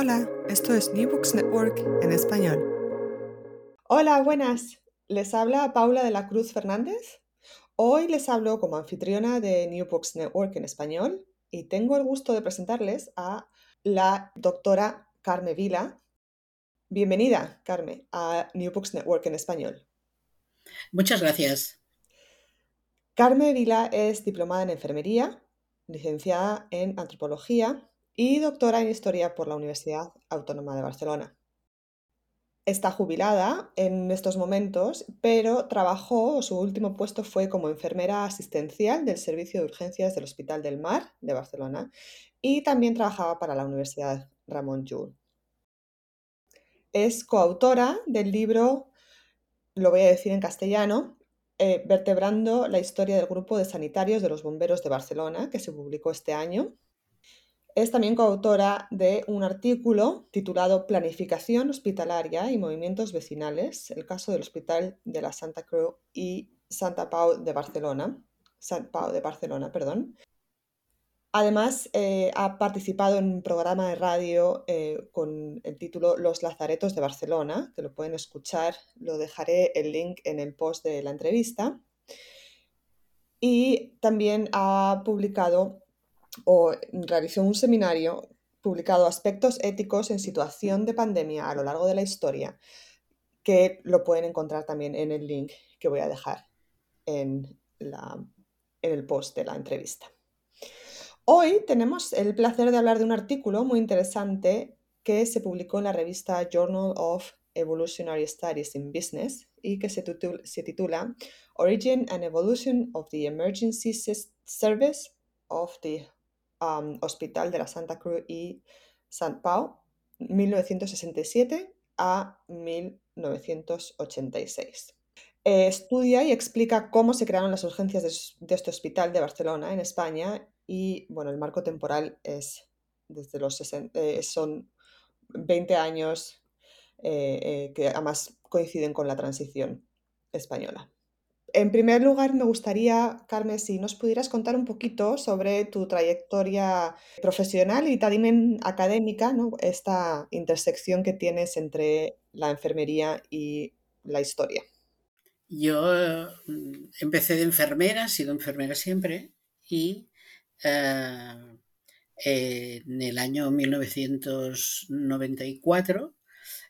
Hola, esto es New Books Network en español. Hola, buenas. Les habla Paula de la Cruz Fernández. Hoy les hablo como anfitriona de New Books Network en español y tengo el gusto de presentarles a la doctora Carme Vila. Bienvenida, Carme, a New Books Network en español. Muchas gracias. Carme Vila es diplomada en enfermería, licenciada en antropología y doctora en historia por la Universidad Autónoma de Barcelona. Está jubilada en estos momentos, pero trabajó, su último puesto fue como enfermera asistencial del Servicio de Urgencias del Hospital del Mar de Barcelona y también trabajaba para la Universidad Ramón Llull. Es coautora del libro, lo voy a decir en castellano, eh, Vertebrando la historia del grupo de sanitarios de los bomberos de Barcelona, que se publicó este año. Es también coautora de un artículo titulado Planificación hospitalaria y movimientos vecinales, el caso del Hospital de la Santa Cruz y Santa Pau de Barcelona, Sant Pau de Barcelona, perdón. Además, eh, ha participado en un programa de radio eh, con el título Los Lazaretos de Barcelona, que lo pueden escuchar, lo dejaré el link en el post de la entrevista. Y también ha publicado o realizó un seminario publicado Aspectos éticos en situación de pandemia a lo largo de la historia, que lo pueden encontrar también en el link que voy a dejar en, la, en el post de la entrevista. Hoy tenemos el placer de hablar de un artículo muy interesante que se publicó en la revista Journal of Evolutionary Studies in Business y que se titula, se titula Origin and Evolution of the Emergency Service of the Hospital de la Santa Cruz y Sant Pau, 1967 a 1986. Eh, estudia y explica cómo se crearon las urgencias de, este hospital de Barcelona, en España, y bueno, el marco temporal es desde los 60, eh, son 20 años eh, que además coinciden con la transición española. En primer lugar, me gustaría, Carmen, si nos pudieras contar un poquito sobre tu trayectoria profesional y también académica, ¿no? esta intersección que tienes entre la enfermería y la historia. Yo mm, empecé de enfermera, he sido enfermera siempre, y eh, en el año 1994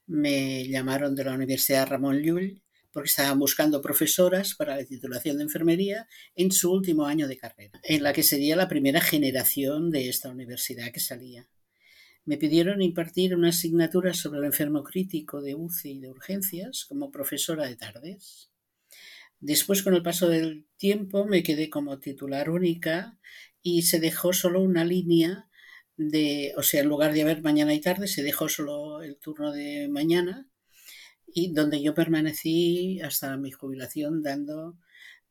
me llamaron de la Universidad Ramón Llull porque estaban buscando profesoras para la titulación de enfermería en su último año de carrera, en la que sería la primera generación de esta universidad que salía. Me pidieron impartir una asignatura sobre el enfermo crítico de UCI y de urgencias como profesora de tardes. Después, con el paso del tiempo, me quedé como titular única y se dejó solo una línea de, o sea, en lugar de haber mañana y tarde, se dejó solo el turno de mañana y donde yo permanecí hasta mi jubilación dando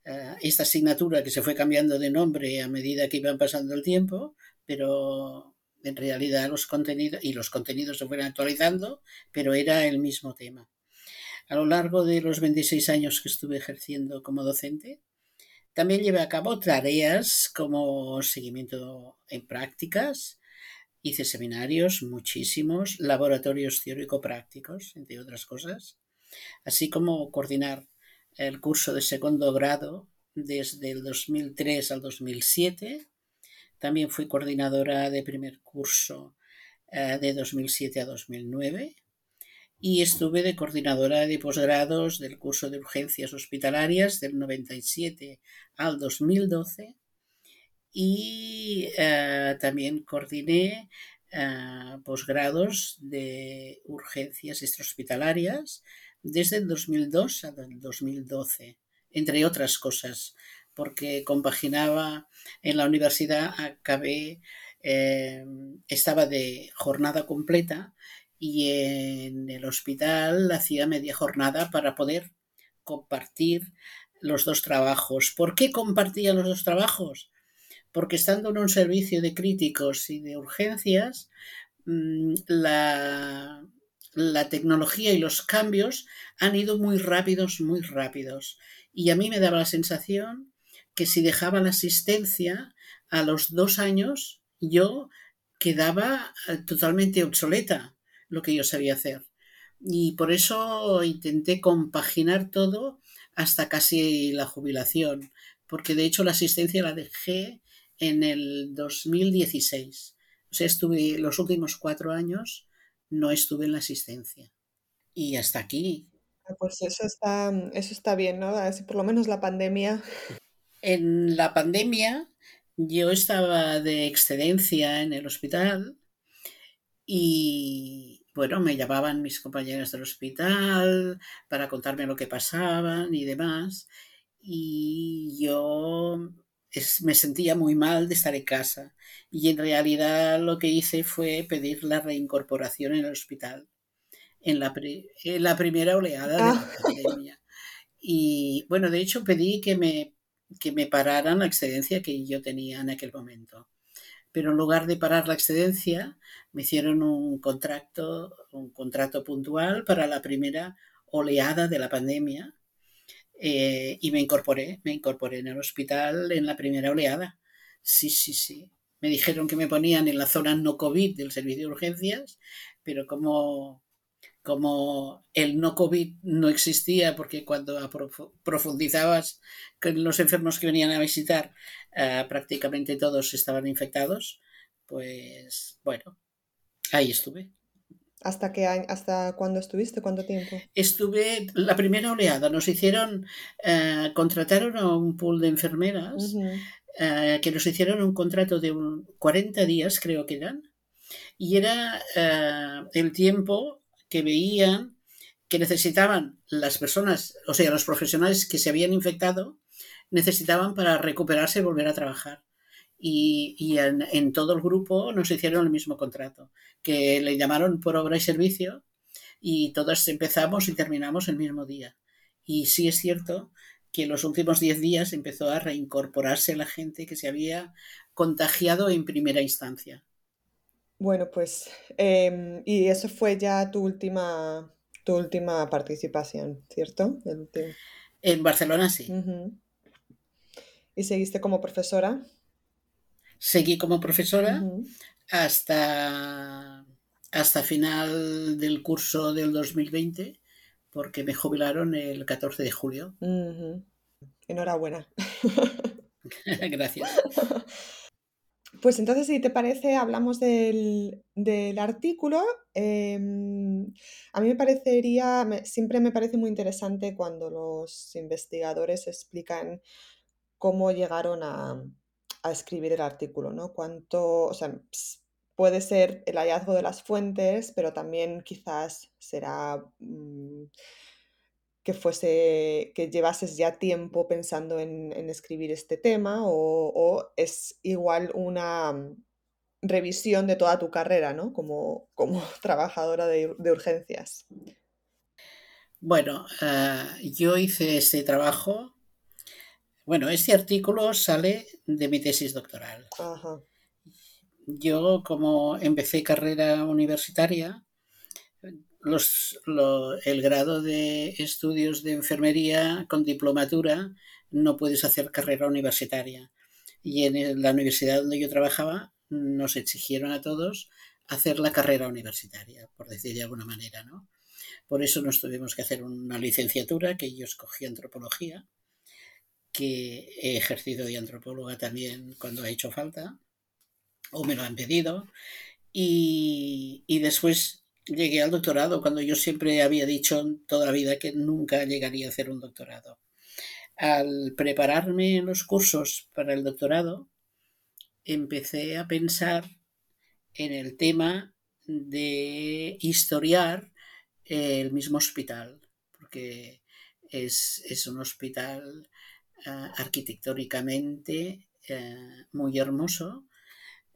uh, esta asignatura que se fue cambiando de nombre a medida que iban pasando el tiempo, pero en realidad los contenidos y los contenidos se fueron actualizando, pero era el mismo tema. A lo largo de los 26 años que estuve ejerciendo como docente, también llevé a cabo tareas como seguimiento en prácticas, hice seminarios, muchísimos, laboratorios teórico-prácticos, entre otras cosas, así como coordinar el curso de segundo grado desde el 2003 al 2007. También fui coordinadora de primer curso eh, de 2007 a 2009 y estuve de coordinadora de posgrados del curso de urgencias hospitalarias del 97 al 2012 y eh, también coordiné eh, posgrados de urgencias extrahospitalarias desde el 2002 hasta el 2012, entre otras cosas, porque compaginaba en la universidad, acabé, eh, estaba de jornada completa y en el hospital hacía media jornada para poder compartir los dos trabajos. ¿Por qué compartía los dos trabajos? Porque estando en un servicio de críticos y de urgencias, mm, la, la tecnología y los cambios han ido muy rápidos, muy rápidos. Y a mí me daba la sensación que si dejaba la asistencia a los dos años, yo quedaba eh, totalmente obsoleta lo que yo sabía hacer. Y por eso intenté compaginar todo hasta casi la jubilación, porque de hecho la asistencia la dejé en el 2016. O sea, estuve los últimos cuatro años, no estuve en la asistencia. Y hasta aquí. Ah, pues eso está, eso está bien, ¿no? Así por lo menos la pandemia. En la pandemia yo estaba de excedencia en el hospital y bueno, me llamaban mis compañeras del hospital para contarme lo que pasaban y demás. Y yo me sentía muy mal de estar en casa. Y en realidad lo que hice fue pedir la reincorporación en el hospital, en la, la primera oleada de la ah. pandemia. Y bueno, de hecho pedí que me, que me pararan la excedencia que yo tenía en aquel momento pero en lugar de parar la excedencia, me hicieron un contrato, un contrato puntual para la primera oleada de la pandemia eh, y me incorporé, me incorporé en el hospital en la primera oleada. Sí, sí, sí. Me dijeron que me ponían en la zona no COVID del servicio de urgencias, pero como como el no COVID no existía, porque cuando profundizabas con los enfermos que venían a visitar, eh, prácticamente todos estaban infectados, pues bueno, ahí estuve. ¿Hasta qué hasta cuándo estuviste? ¿Cuánto tiempo? Estuve la primera oleada. Nos hicieron, eh, contrataron a un pool de enfermeras eh, que nos hicieron un contrato de 40 días, creo que eran, y era el tiempo que veían que necesitaban las personas, o sea, los profesionales que se habían infectado, necesitaban para recuperarse y volver a trabajar. Y, en, todo el grupo nos hicieron el mismo contrato, que le llamaron por obra y servicio y todos empezamos y terminamos el mismo día. Y sí es cierto que en los últimos 10 días empezó a reincorporarse la gente que se había contagiado en primera instancia. Bueno, pues, em, y eso fue ya tu última, tu última participación, ¿cierto? En Barcelona sí. ¿Y seguiste como profesora? Seguí como profesora hasta, hasta final del curso del 2020, porque me jubilaron el 14 de julio. Enhorabuena. Gracias. Pues entonces, si te parece, hablamos del, artículo. Em, a mí me parecería, siempre me parece muy interesante cuando los investigadores explican cómo llegaron a, escribir el artículo, ¿no? Cuánto, o sea, puede ser el hallazgo de las fuentes, pero también quizás será mm, que fuese, que llevases ya tiempo pensando en, escribir este tema o, es igual una mm, revisión de toda tu carrera, ¿no? Como, como trabajadora de, urgencias. Bueno, ah, yo hice este trabajo. Bueno, este artículo sale de mi tesis doctoral. yo como empecé carrera universitaria, los, el grado de estudios de enfermería con diplomatura no puedes hacer carrera universitaria. Y en la universidad donde yo trabajaba nos exigieron a todos hacer la carrera universitaria, por decir de alguna manera, ¿no? Por eso nos tuvimos que hacer una licenciatura, que yo escogí antropología, que he ejercido de antropóloga también cuando ha hecho falta, o me lo han pedido, y, después llegué al doctorado, cuando yo siempre había dicho toda la vida que nunca llegaría a hacer un doctorado. Al prepararme los cursos para el doctorado, empecé a pensar en el tema de historiar el mismo hospital, porque es, un hospital ah, arquitectónicamente eh, muy hermoso.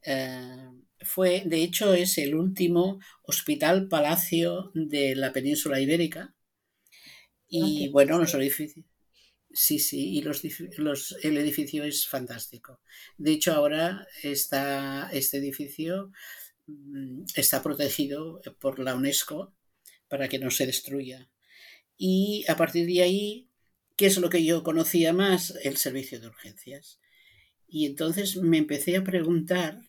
Eh, fue, de hecho, es el último hospital palacio de la península ibérica. Y bueno, los edificios. Sí, sí, y los, el edificio es fantástico. De hecho, ahora está, este edificio mm, está protegido por la UNESCO para que no se destruya. Y a partir de ahí, ¿qué es lo que yo conocía más? El servicio de urgencias. Y entonces me empecé a preguntar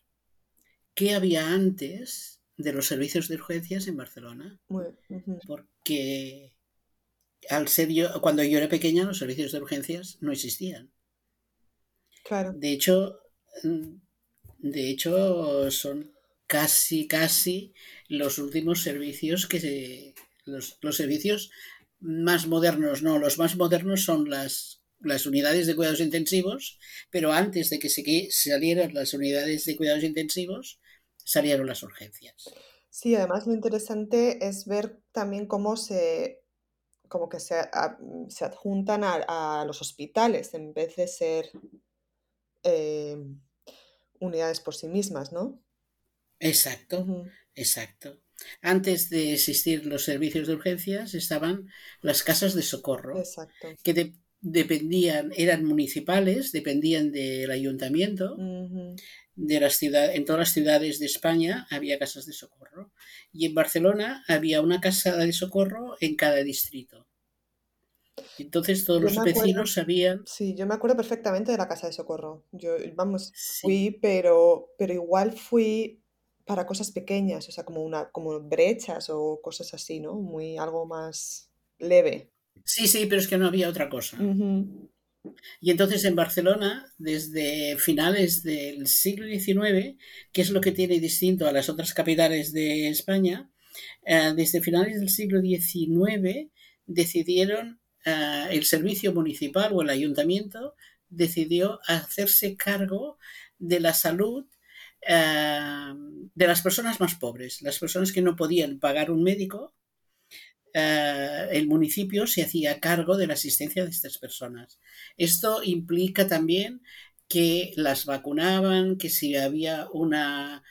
qué había antes de los servicios de urgencias en Barcelona. Porque al ser yo, cuando yo era pequeña, los servicios de urgencias no existían. Claro. De hecho, mm, de hecho, son casi, casi los últimos servicios que se. Los, servicios más modernos, no, los más modernos son las, las unidades de cuidados intensivos, pero antes de que se salieran las unidades de cuidados intensivos, salieron las urgencias. Sí, además lo interesante es ver también cómo se como que se, se adjuntan a, los hospitales en vez de ser eh, unidades por sí mismas, ¿no? Exacto, exacto. Antes de existir los servicios de urgencias estaban las casas de socorro, exacto. que dependían, eran municipales, dependían del ayuntamiento, de las ciudades, en todas las ciudades de España había casas de socorro. Y en Barcelona había una casa de socorro en cada distrito. Entonces todos los vecinos sabían. Sí, yo me acuerdo perfectamente de la casa de socorro. Yo, vamos, fui, pero, pero igual fui para cosas pequeñas, o sea, como una, como brechas o cosas así, ¿no? Muy algo más leve. Sí, sí, pero es que no había otra cosa. Y entonces en Barcelona, desde finales del siglo XIX, que es lo que tiene distinto a las otras capitales de España, eh, desde finales del siglo XIX decidieron, eh, el servicio municipal o el ayuntamiento decidió hacerse cargo de la salud eh, de las personas más pobres, las personas que no podían pagar un médico, eh, el municipio se hacía cargo de la asistencia de estas personas. Esto implica también que las vacunaban, que si había una,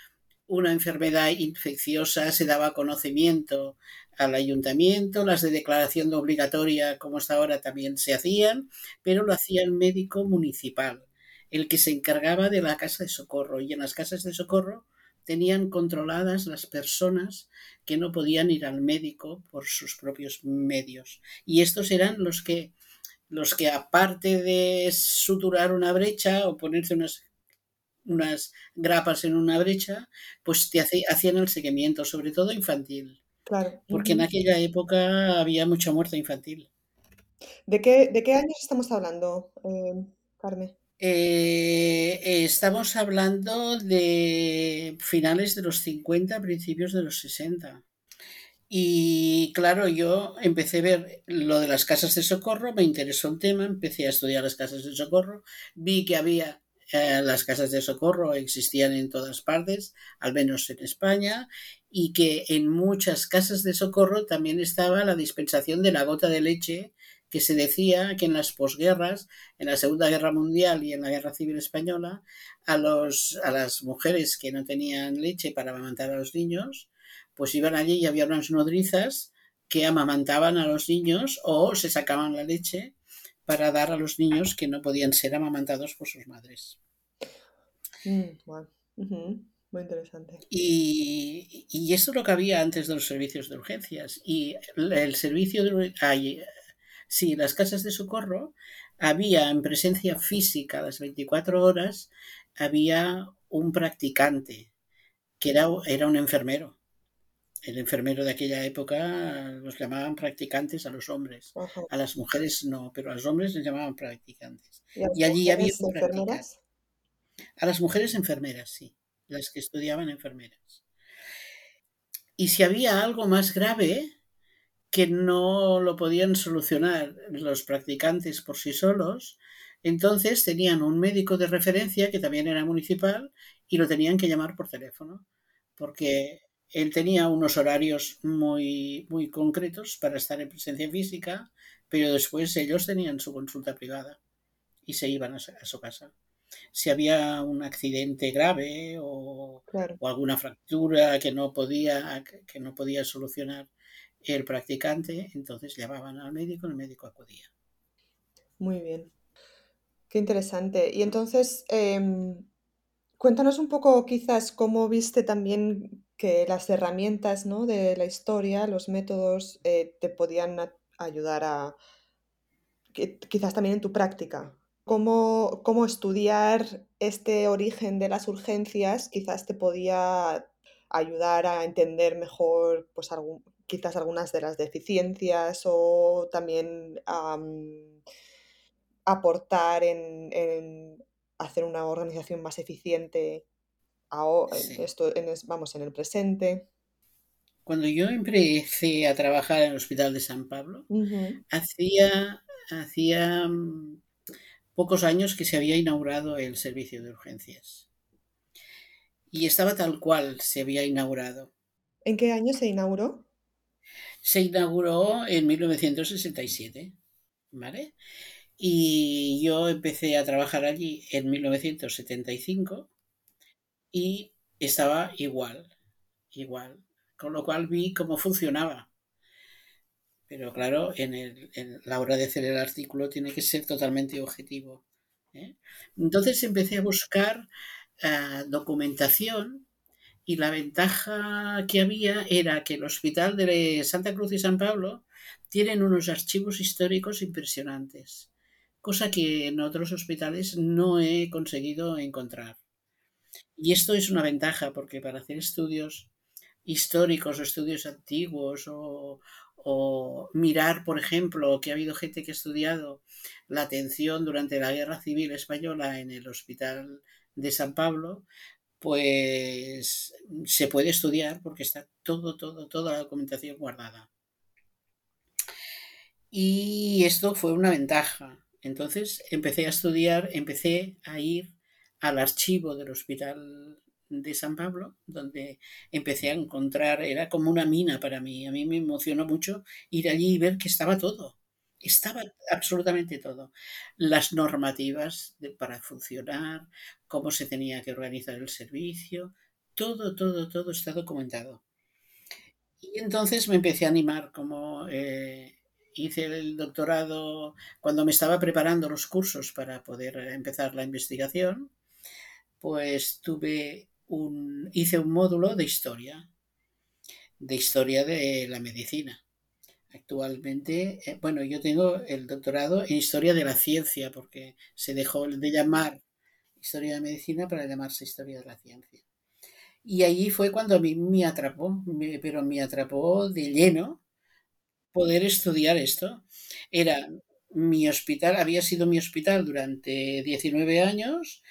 una enfermedad infecciosa se daba conocimiento al ayuntamiento, las de declaración de obligatoria como hasta ahora también se hacían, pero lo hacía el médico municipal el que se encargaba de la casa de socorro y en las casas de socorro tenían controladas las personas que no podían ir al médico por sus propios medios. Y estos eran los que, los que aparte de suturar una brecha o ponerse unas, unas grapas en una brecha, pues te hacían el seguimiento, sobre todo infantil. Claro. Porque en aquella época había mucha muerte infantil. ¿De qué, de qué años estamos hablando, eh, Carmen? Eh, estamos hablando de finales de los 50, principios de los 60. Y claro, yo empecé a ver lo de las casas de socorro, me interesó el tema, empecé a estudiar las casas de socorro, vi que había eh, las casas de socorro, existían en todas partes, al menos en España, y que en muchas casas de socorro también estaba la dispensación de la gota de leche que se decía que en las posguerras, en la Segunda Guerra Mundial y en la Guerra Civil Española, a, los, a las mujeres que no tenían leche para amamantar a los niños, pues iban allí y había unas nodrizas que amamantaban a los niños o se sacaban la leche para dar a los niños que no podían ser amamantados por sus madres. Mm, Muy interesante. Y, y esto lo que había antes de los servicios de urgencias. Y el servicio de... Ay, sí, las casas de socorro había en presencia física a las 24 horas, había un practicante que era, era un enfermero. El enfermero de aquella época los llamaban practicantes a los hombres. Ajá. A las mujeres no, pero a los hombres les llamaban practicantes. ¿Y allí había un enfermeras? A las mujeres enfermeras, sí, las que estudiaban enfermeras. Y si había algo más grave que no lo podían solucionar los practicantes por sí solos, entonces tenían un médico de referencia que también era municipal y lo tenían que llamar por teléfono, porque él tenía unos horarios muy, muy concretos para estar en presencia física, pero después ellos tenían su consulta privada y se iban a su- casa si había un accidente grave o, Claro. o alguna fractura que no podía que no podía solucionar el practicante, entonces llamaban al médico el médico acudía. Muy bien. Qué interesante. Y entonces, em, cuéntanos un poco quizás cómo viste también que las herramientas, ¿no? de la historia, los métodos, eh, te podían ayudar a, quizás también en tu práctica. Cómo, cómo estudiar este origen de las urgencias quizás te podía ayudar a entender mejor, pues, algún- quizás algunas de las deficiencias o también am, aportar en, en hacer una organización más eficiente aho- en esto, en vamos, en el presente. Cuando yo empecé a trabajar en el Hospital de San Pablo, hacía, hacía mm, pocos años que se había inaugurado el servicio de urgencias. Y estaba tal cual se había inaugurado. ¿En qué año se inauguró? Se inauguró en 1967, ¿vale? Y yo empecé a trabajar allí en 1975 y estaba igual, igual. Con lo cual vi cómo funcionaba. Pero claro, en, el, en la hora de hacer el artículo tiene que ser totalmente objetivo. ¿eh? Entonces empecé a buscar ah, documentación y la ventaja que había era que el Hospital de Santa Cruz y San Pablo tienen unos archivos históricos impresionantes, cosa que en otros hospitales no he conseguido encontrar. Y esto es una ventaja porque para hacer estudios históricos o estudios antiguos o, o mirar, por ejemplo, que ha habido gente que ha estudiado la atención durante la Guerra Civil Española en el Hospital de San Pablo, pues se puede estudiar porque está todo, todo, toda la documentación guardada. Y esto fue una ventaja. Entonces empecé a estudiar, empecé a ir al archivo del Hospital de San Pablo, donde empecé a encontrar, era como una mina para mí. A mí me emocionó mucho ir allí y ver que estaba todo. Estaba absolutamente todo. Las normativas para funcionar, cómo se tenía que organizar el servicio, todo, todo, todo está documentado. Y entonces me empecé a animar, como eh, hice el doctorado, cuando me estaba preparando los cursos para poder empezar la investigación, pues tuve un, hice un módulo de historia, de historia de la medicina. Actualmente, eh, bueno, yo tengo el doctorado en historia de la ciencia, porque se dejó de llamar historia de medicina para llamarse historia de la ciencia. Y allí fue cuando a mí me atrapó, me, pero me atrapó de lleno poder estudiar esto. Era mi hospital, había sido mi hospital durante 19 años.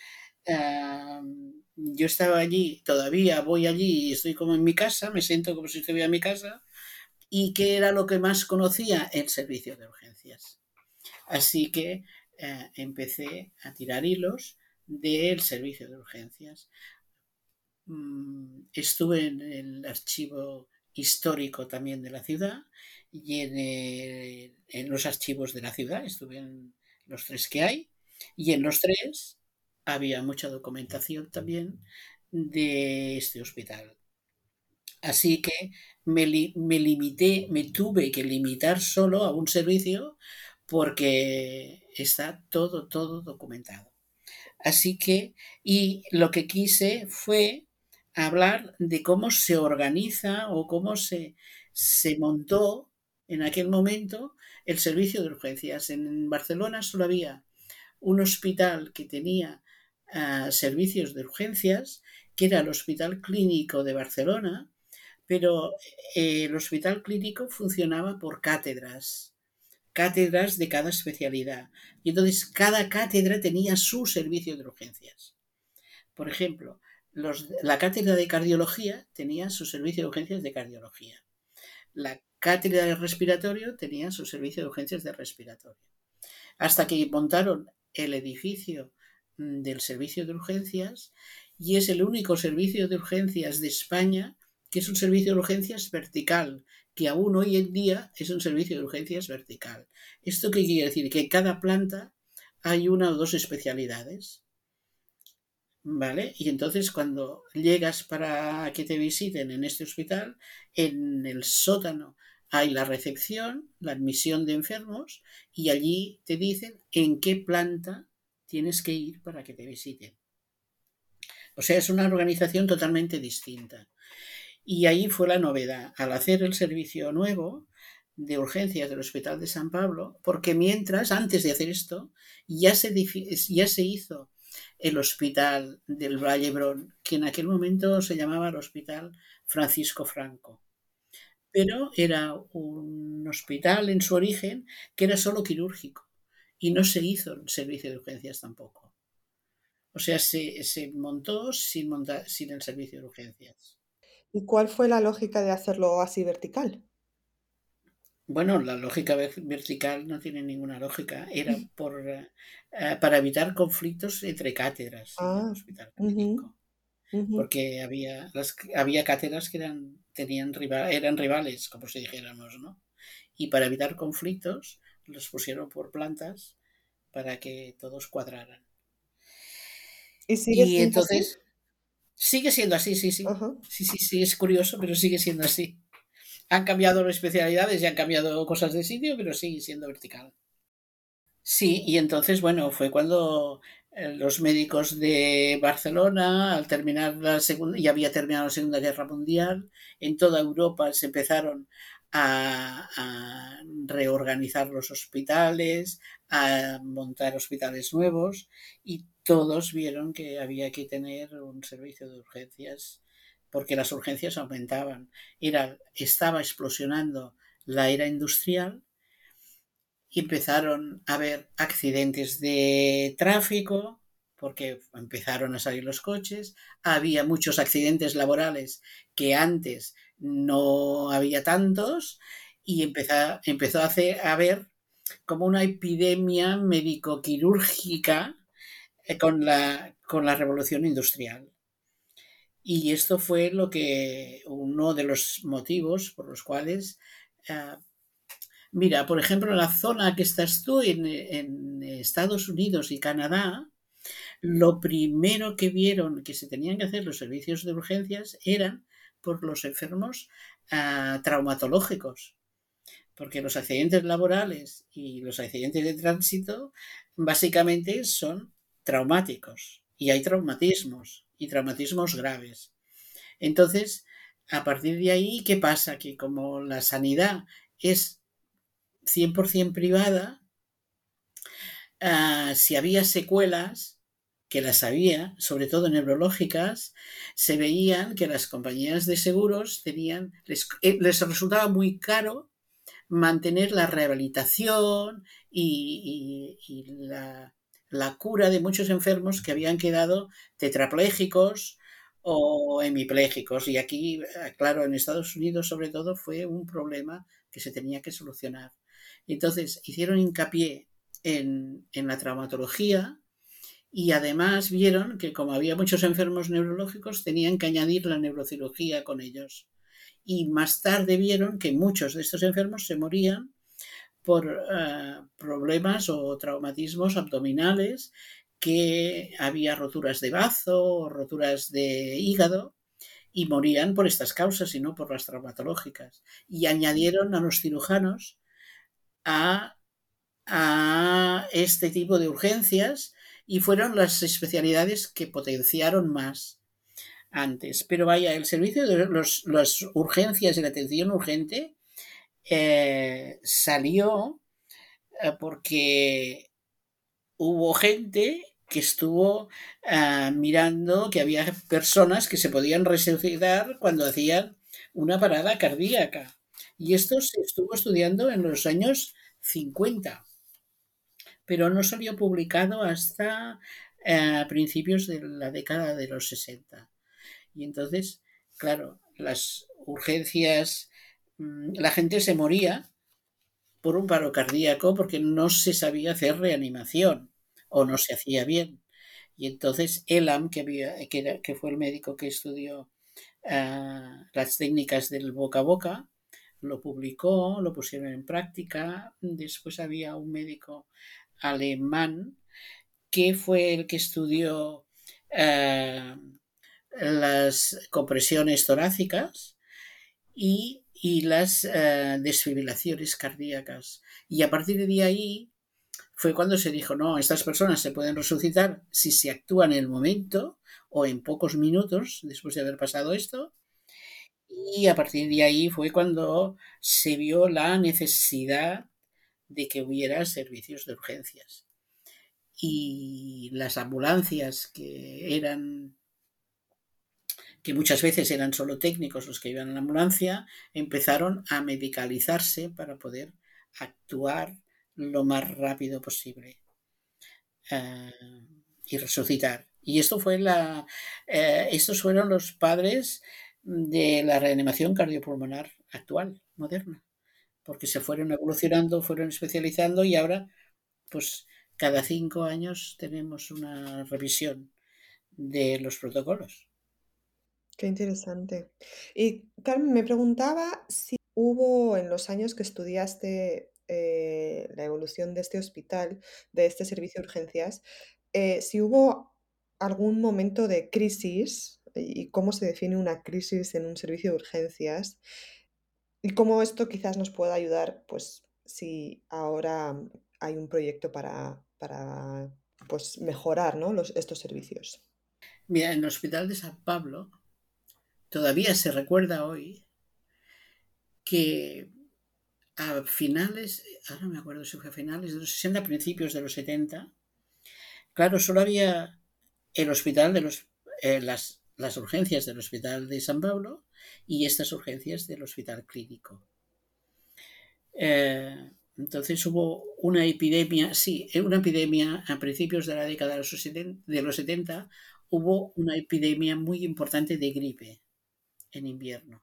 Yo estaba allí, todavía voy allí y estoy como en mi casa, me siento como si estuviera en mi casa. ¿Y qué era lo que más conocía? El servicio de urgencias. Así que eh, empecé a tirar hilos del servicio de urgencias. Mm, estuve en el archivo histórico también de la ciudad y en, en, los archivos de la ciudad, estuve en los tres que hay, y en los tres había mucha documentación también de este hospital. Así que me, li me, limité, me tuve que limitar solo a un servicio porque está todo, todo documentado. Así que, y lo que quise fue hablar de cómo se organiza o cómo se, se montó en aquel momento el servicio de urgencias. En Barcelona solo había un hospital que tenía ah, servicios de urgencias, que era el Hospital Clínico de Barcelona, pero eh, el Hospital Clínico funcionaba por cátedras, cátedras de cada especialidad. Y entonces cada cátedra tenía su servicio de urgencias. Por ejemplo, la cátedra de cardiología tenía su servicio de urgencias de cardiología. La cátedra de respiratorio tenía su servicio de urgencias de respiratorio. Hasta que montaron el edificio mm, del servicio de urgencias y es el único servicio de urgencias de España que es un servicio de urgencias vertical, que aún hoy en día es un servicio de urgencias vertical. ¿Esto qué quiere decir? Que en cada planta hay una o dos especialidades. ¿Vale? Y entonces cuando llegas para que te visiten en este hospital, en el sótano hay la recepción, la admisión de enfermos y allí te dicen en qué planta tienes que ir para que te visiten. O sea, es una organización totalmente distinta. Y ahí fue la novedad, al hacer el servicio nuevo de urgencias del Hospital de San Pablo, porque mientras, antes de hacer esto, ya se, ya se hizo el Hospital del Vallebrón, que en aquel momento se llamaba el Hospital Francisco Franco pero era un hospital en su origen que era solo quirúrgico y no se hizo el servicio de urgencias tampoco. O sea, se, montó sin, el servicio de urgencias. ¿Y cuál fue la lógica de hacerlo así vertical? Bueno, la lógica vertical no tiene ninguna lógica. Era por, eh, para evitar conflictos entre cátedras en el ah, hospital clínico. Porque había, las, había cátedras que eran tenían eran rivales, como si dijéramos, ¿no? Y para evitar conflictos, los pusieron por plantas para que todos cuadraran. Y, sigue entonces sigue siendo así, sí, sí. Sí, sí, sí, es curioso, pero sigue siendo así. Han cambiado especialidades y han cambiado cosas de sitio, pero sigue siendo vertical. Sí, y entonces, bueno, fue cuando eh, los médicos de Barcelona, al terminar la segunda, ya había terminado la Segunda Guerra Mundial, en toda Europa se empezaron a, reorganizar los hospitales, a montar hospitales nuevos y todos vieron que había que tener un servicio de urgencias porque las urgencias aumentaban. Era, estaba explosionando la era industrial y empezaron a haber accidentes de tráfico, porque empezaron a salir los coches, había muchos accidentes laborales que antes no había tantos y empezó, empezó a, hacer, a haber como una epidemia médico-quirúrgica con la, con la revolución industrial. Y esto fue lo que uno de los motivos por los cuales eh, Mira, por ejemplo, en la zona que estás tú, en, Estados Unidos y Canadá, lo primero que vieron que se tenían que hacer los servicios de urgencias eran por los enfermos ah, traumatológicos, porque los accidentes laborales y los accidentes de tránsito básicamente son traumáticos y hay traumatismos y traumatismos graves. Entonces, a partir de ahí, ¿qué pasa? Que como la sanidad es 100% privada, ah, si había secuelas, que las había, sobre todo neurológicas, se veían que las compañías de seguros tenían, les, eh, resultaba muy caro mantener la rehabilitación y, la, la, cura de muchos enfermos que habían quedado tetraplégicos o hemiplégicos. Y aquí, ah, claro, en Estados Unidos sobre todo fue un problema que se tenía que solucionar. Entonces hicieron hincapié en, la traumatología y además vieron que como había muchos enfermos neurológicos tenían que añadir la neurocirugía con ellos. Y más tarde vieron que muchos de estos enfermos se morían por eh, problemas o traumatismos abdominales, que había roturas de bazo o roturas de hígado y morían por estas causas y no por las traumatológicas. Y añadieron a los cirujanos a, este tipo de urgencias y fueron las especialidades que potenciaron más antes. Pero vaya, el servicio de los, las urgencias y la atención urgente eh, salió eh, porque hubo gente que estuvo uh, mirando que había personas que se podían resucitar cuando hacían una parada cardíaca. Y esto se estuvo estudiando en los años 50, pero no salió publicado hasta principios de la década de los 60. Y entonces, claro, las urgencias, la gente se moría por un paro cardíaco porque no se sabía hacer reanimación o no se hacía bien. Y entonces Elam, que, había, que, que fue el médico que estudió uh, las técnicas del boca a boca, lo publicó, lo pusieron en práctica. Después había un médico alemán que fue el que estudió uh, las compresiones torácicas y, y las uh, desfibrilaciones cardíacas. Y a partir de ahí fue cuando se dijo, no, estas personas se pueden resucitar si se actúa en el momento o en pocos minutos después de haber pasado esto. Y a partir de ahí fue cuando se vio la necesidad de que hubiera servicios de urgencias. Y las ambulancias que eran que muchas veces eran solo técnicos los que iban en la ambulancia, empezaron a medicalizarse para poder actuar lo más rápido posible uh, y resucitar. Y esto fue la, uh, estos fueron los padres de la reanimación cardiopulmonar actual, moderna, porque se fueron evolucionando, fueron especializando y ahora, pues cada cinco años tenemos una revisión de los protocolos. Qué interesante. Y Carmen, me preguntaba si hubo en los años que estudiaste eh, la evolución de este hospital, de este servicio de urgencias, eh, si hubo algún momento de crisis y cómo se define una crisis en un servicio de urgencias y cómo esto quizás nos pueda ayudar, pues si ahora hay un proyecto para, para pues, mejorar ¿no? Estos servicios. Mira, en el Hospital de San Pablo todavía se recuerda hoy que a finales, ahora me acuerdo si fue a finales de los 60, principios de los 70, claro, solo había el hospital de los, eh, las, las urgencias del hospital de San Pablo y estas urgencias del hospital clínico. Eh, entonces hubo una epidemia, sí, una epidemia a principios de la década de los 70, de los 70 hubo una epidemia muy importante de gripe en invierno.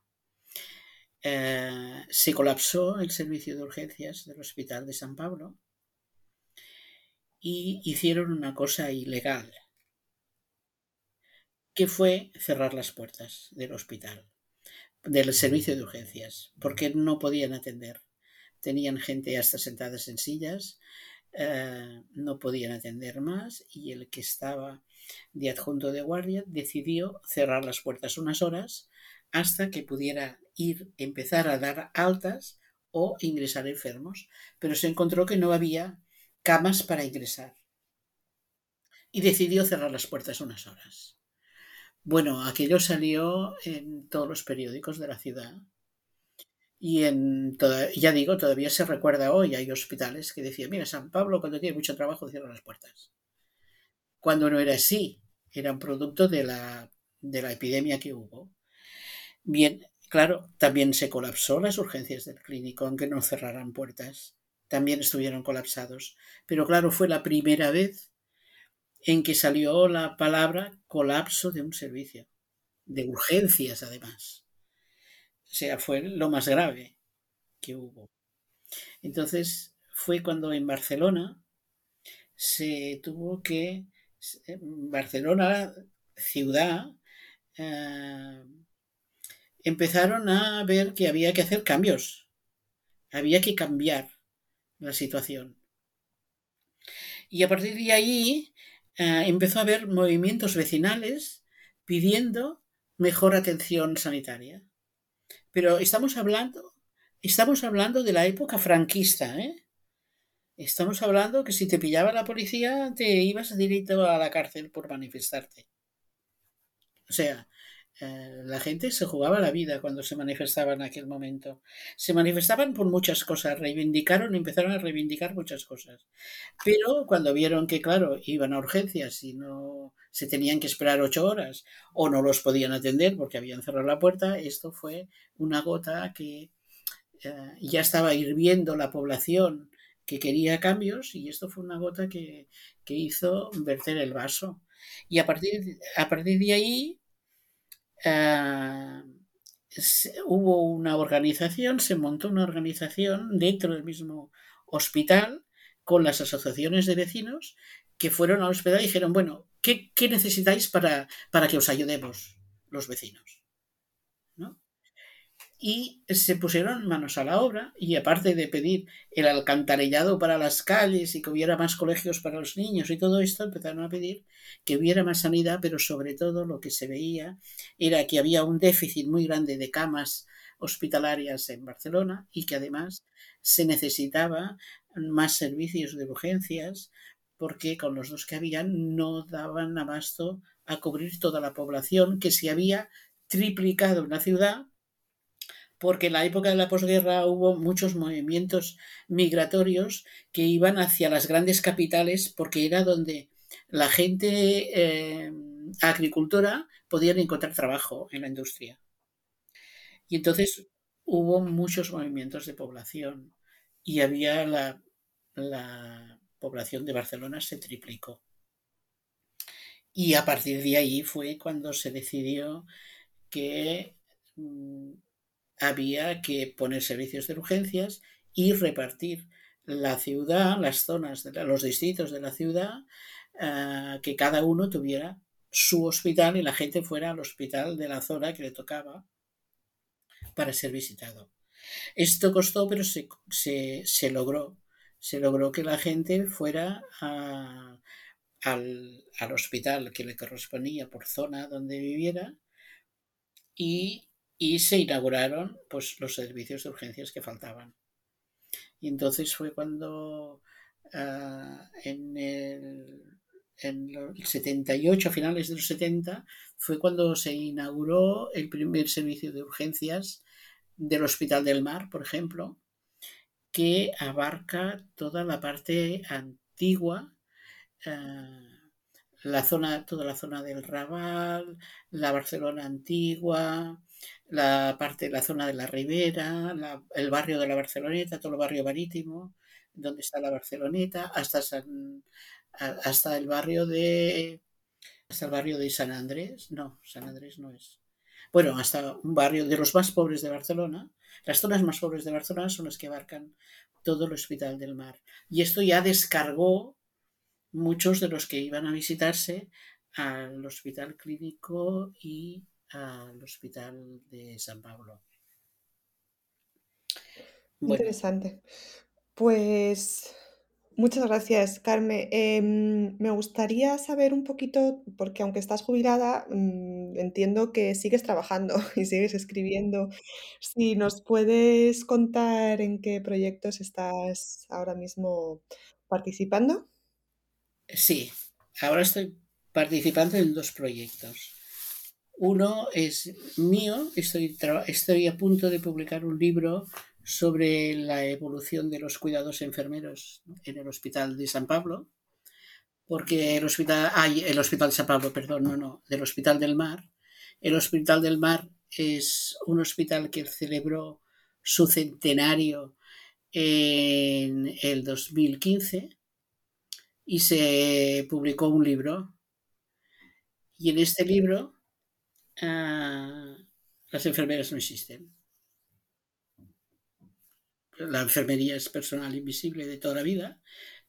Eh, se colapsó el servicio de urgencias del Hospital de San Pablo y hicieron una cosa ilegal, que fue cerrar las puertas del hospital, del servicio de urgencias, porque no podían atender. Tenían gente hasta sentadas en sillas, eh, no podían atender más y el que estaba de adjunto de guardia decidió cerrar las puertas unas horas hasta que pudiera ir, empezar a dar altas o ingresar enfermos, pero se encontró que no había camas para ingresar y decidió cerrar las puertas unas horas. Bueno, aquello salió en todos los periódicos de la ciudad y en toda, ya digo, todavía se recuerda hoy, hay hospitales que decían, mira, San Pablo cuando tiene mucho trabajo cierra las puertas. Cuando no era así, era un producto de la, de la epidemia que hubo. Bien, claro, también se colapsó las urgencias del clínico, aunque no cerraran puertas. También estuvieron colapsados. Pero claro, fue la primera vez en que salió la palabra colapso de un servicio, de urgencias además. O sea, fue lo más grave que hubo. Entonces fue cuando en Barcelona se tuvo que, Barcelona, ciudad, eh, empezaron a ver que había que hacer cambios, había que cambiar la situación. Y a partir de ahí eh, empezó a haber movimientos vecinales pidiendo mejor atención sanitaria. Pero estamos hablando, estamos hablando de la época franquista, ¿eh? Estamos hablando que si te pillaba la policía te ibas directo a la cárcel por manifestarte. O sea, eh, la gente se jugaba la vida cuando se manifestaba en aquel momento. Se manifestaban por muchas cosas, reivindicaron, empezaron a reivindicar muchas cosas. Pero cuando vieron que, claro, iban a urgencias y no se tenían que esperar ocho horas o no los podían atender porque habían cerrado la puerta, esto fue una gota que eh, ya estaba hirviendo la población que quería cambios y esto fue una gota que, que hizo verter el vaso. Y a partir, a partir de ahí eh, hubo una organización, se montó una organización dentro del mismo hospital con las asociaciones de vecinos que fueron al hospital y dijeron, bueno, ¿qué, necesitáis para, para que os ayudemos los vecinos? Y se pusieron manos a la obra y aparte de pedir el alcantarillado para las calles y que hubiera más colegios para los niños y todo esto, empezaron a pedir que hubiera más sanidad, pero sobre todo lo que se veía era que había un déficit muy grande de camas hospitalarias en Barcelona y que además se necesitaba más servicios de urgencias porque con los dos que habían no daban abasto a cubrir toda la población que se había triplicado en la ciudad porque en la época de la posguerra hubo muchos movimientos migratorios que iban hacia las grandes capitales porque era donde la gente eh, agricultora podían encontrar trabajo en la industria. Y entonces hubo muchos movimientos de población y había la, la población de Barcelona se triplicó. Y a partir de ahí fue cuando se decidió que mm, había que poner servicios de urgencias y repartir la ciudad, las zonas, los distritos de la ciudad, eh, que cada uno tuviera su hospital y la gente fuera al hospital de la zona que le tocaba para ser visitado. Esto costó, pero se, se, logró. Se logró que la gente fuera al, al hospital que le correspondía por zona donde viviera y y se inauguraron pues, los servicios de urgencias que faltaban. Y entonces fue cuando ah, en, el, en el 78, a finales de los 70, fue cuando se inauguró el primer servicio de urgencias del Hospital del Mar, por ejemplo, que abarca toda la parte antigua. Ah, la zona, toda la zona del Raval, la Barcelona antigua, la parte, la zona de la Ribera, el barrio de la Barceloneta, todo el barrio marítimo, donde está la Barceloneta, hasta hasta el barrio de hasta el barrio de San Andrés, no, San Andrés no es. Bueno, hasta un barrio de los más pobres de Barcelona. Las zonas más pobres de Barcelona son las que abarcan todo el Hospital del Mar. Y esto ya descargó muchos de los que iban a visitarse al Hospital Clínico y al Hospital de San Pablo. Interesante. Pues muchas gracias, Carmen. Em, me gustaría saber un poquito, porque aunque estás jubilada, mm, entiendo que sigues trabajando y sigues escribiendo. Si nos puedes contar en qué proyectos estás ahora mismo participando. Sí, ahora estoy participando en dos proyectos. Uno es mío, estoy, estoy a punto de publicar un libro sobre la evolución de los cuidados enfermeros en el Hospital de San Pablo, porque el hospital, el Hospital de San Pablo, perdón, no, no, del Hospital del Mar. El Hospital del Mar es un hospital que celebró su centenario en el 2015 y se publicó un libro. Y en este libro Ah, las enfermeras no existen. La enfermería es personal invisible de toda la vida,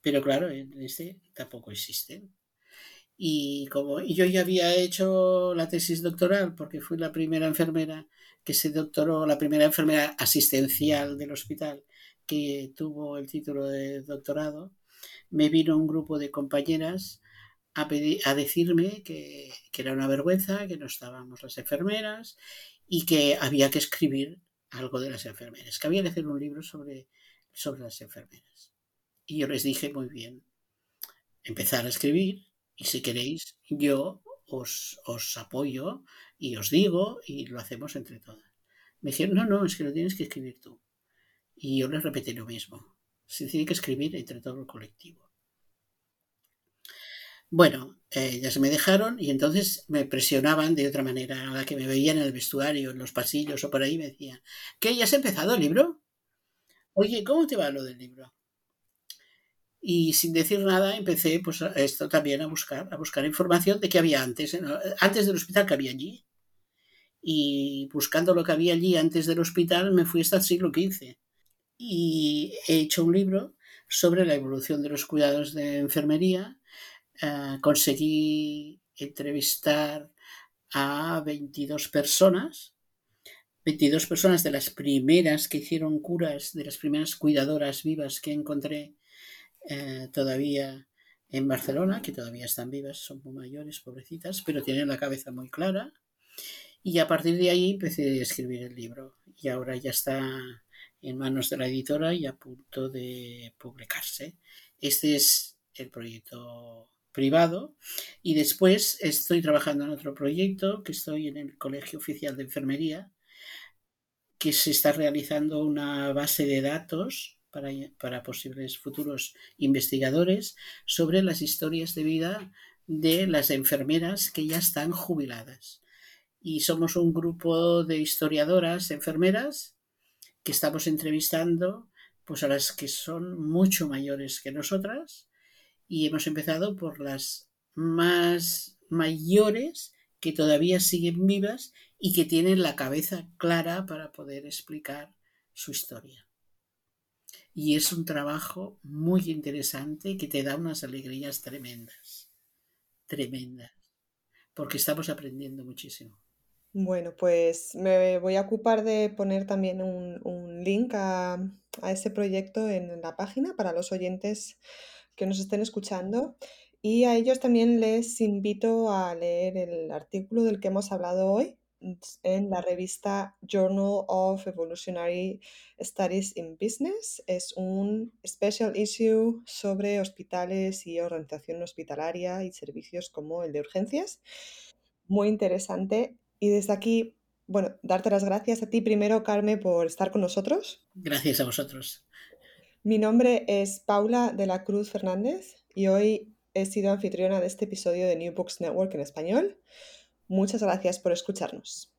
pero claro, en este tampoco existen. Y como yo ya había hecho la tesis doctoral, porque fui la primera enfermera que se doctoró, la primera enfermera asistencial del hospital que tuvo el título de doctorado, me vino un grupo de compañeras a, decirme que, era una vergüenza, que no estábamos las enfermeras y que había que escribir algo de las enfermeras, que había que hacer un libro sobre, sobre las enfermeras. Y yo les dije, muy bien, empezar a escribir y si queréis, yo os, os apoyo y os digo y lo hacemos entre todas. Me dijeron, no, no, es que lo tienes que escribir tú. Y yo les repetí lo mismo. Se tiene que escribir entre todo el colectivo. Bueno, eh, ya se me dejaron y entonces me presionaban de otra manera, a la que me veían en el vestuario, en los pasillos o por ahí, me decían, ¿qué? ¿Ya has empezado el libro? Oye, ¿cómo te va lo del libro? Y sin decir nada empecé pues esto también a buscar, a buscar información de qué había antes, antes del hospital que había allí. Y buscando lo que había allí antes del hospital me fui hasta el siglo XV. Y he hecho un libro sobre la evolución de los cuidados de enfermería. Eh, conseguí entrevistar a 22 personas 22 personas de las primeras que hicieron curas, de las primeras cuidadoras vivas que encontré eh, todavía en Barcelona, que todavía están vivas, son muy mayores, pobrecitas, pero tienen la cabeza muy clara. Y a partir de ahí empecé a escribir el libro. Y ahora ya está en manos de la editora y a punto de publicarse. Este es el proyecto privado y después estoy trabajando en otro proyecto que estoy en el Colegio Oficial de Enfermería que se está realizando una base de datos para, posibles futuros investigadores sobre las historias de vida de las enfermeras que ya están jubiladas. Y somos un grupo de historiadoras enfermeras que estamos entrevistando pues a las que son mucho mayores que nosotras y hemos empezado por las más mayores que todavía siguen vivas y que tienen la cabeza clara para poder explicar su historia y es un trabajo muy interesante que te da unas alegrías tremendas, tremendas, porque estamos aprendiendo muchísimo. Bueno, pues me voy a ocupar de poner también un, link a, ese proyecto en la página para los oyentes que nos estén escuchando. Y a ellos también les invito a leer el artículo del que hemos hablado hoy, en la revista Journal of Evolutionary Studies in Business. Es un special issue sobre hospitales y organización hospitalaria y servicios como el de urgencias. Muy interesante. Y desde aquí, bueno, darte las gracias a ti primero, Carmen, por estar con nosotros. Gracias a vosotros. Mi nombre es Paula de la Cruz Fernández y hoy he sido anfitriona de este episodio de New Books Network en español. Muchas gracias por escucharnos.